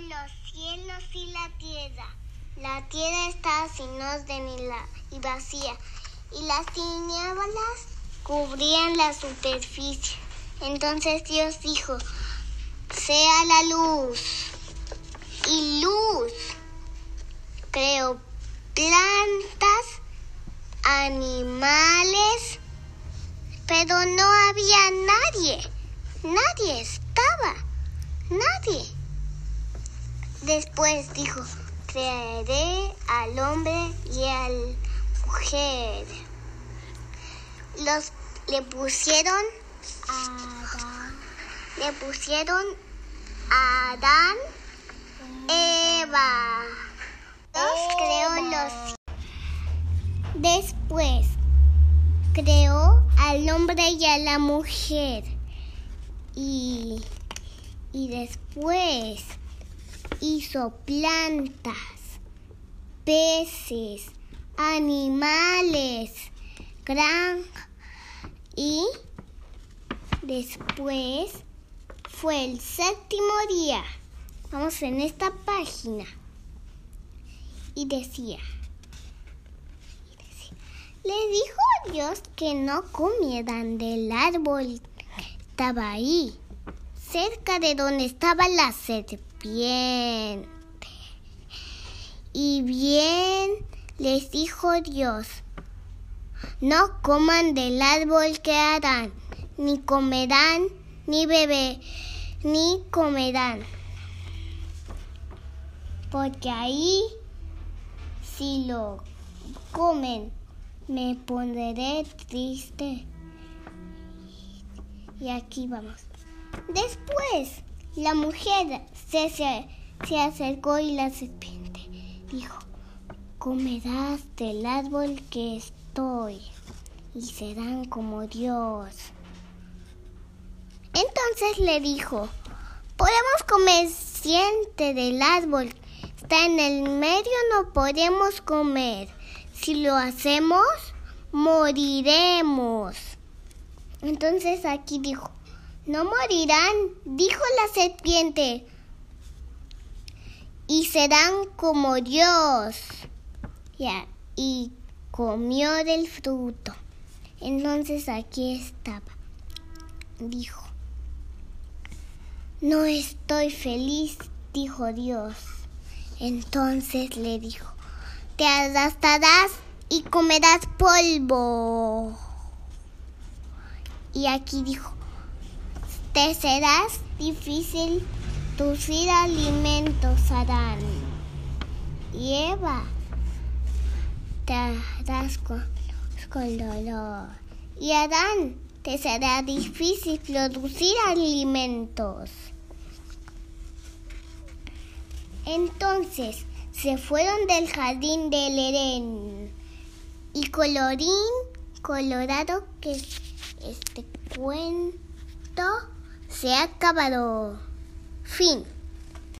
los cielos y la tierra. La tierra estaba sin orden y, vacía, y las tinieblas cubrían la superficie. Entonces Dios dijo, sea la luz. Y luz creó plantas, animales, pero no había nadie. Nadie estaba. Nadie. Después dijo, crearé al hombre y al mujer. Los le pusieron Adán. Le pusieron Adán, Eva. Los creó los. Después creó al hombre y a la mujer. Y, y después hizo plantas, peces, animales, granja y después fue el séptimo día. Vamos en esta página. Y decía, y decía, le dijo Dios que no comieran del árbol estaba ahí, cerca de donde estaba la serpiente. Y bien les dijo Dios, no coman del árbol que harán, ni comerán, ni beberán, ni comerán. Porque ahí, si lo comen, me pondré triste. Y aquí vamos. Después, la mujer se, se, se acercó y la serpiente dijo, comerás del árbol que estoy y serán como Dios. Entonces le dijo, podemos comer siente del árbol. Está en el medio, no podemos comer. Si lo hacemos, moriremos. Entonces aquí dijo, no morirán, dijo la serpiente, y serán como Dios. Y comió del fruto. Entonces aquí estaba. Dijo, no estoy feliz, dijo Dios. Entonces le dijo, te arrastrarás y comerás polvo. Y aquí dijo, te serás difícil producir alimentos, Adán. Y Eva, te harás con, con dolor. Y Adán, te será difícil producir alimentos. Entonces se fueron del jardín del Edén y colorín colorado que este cuento se ha acabado. Fim.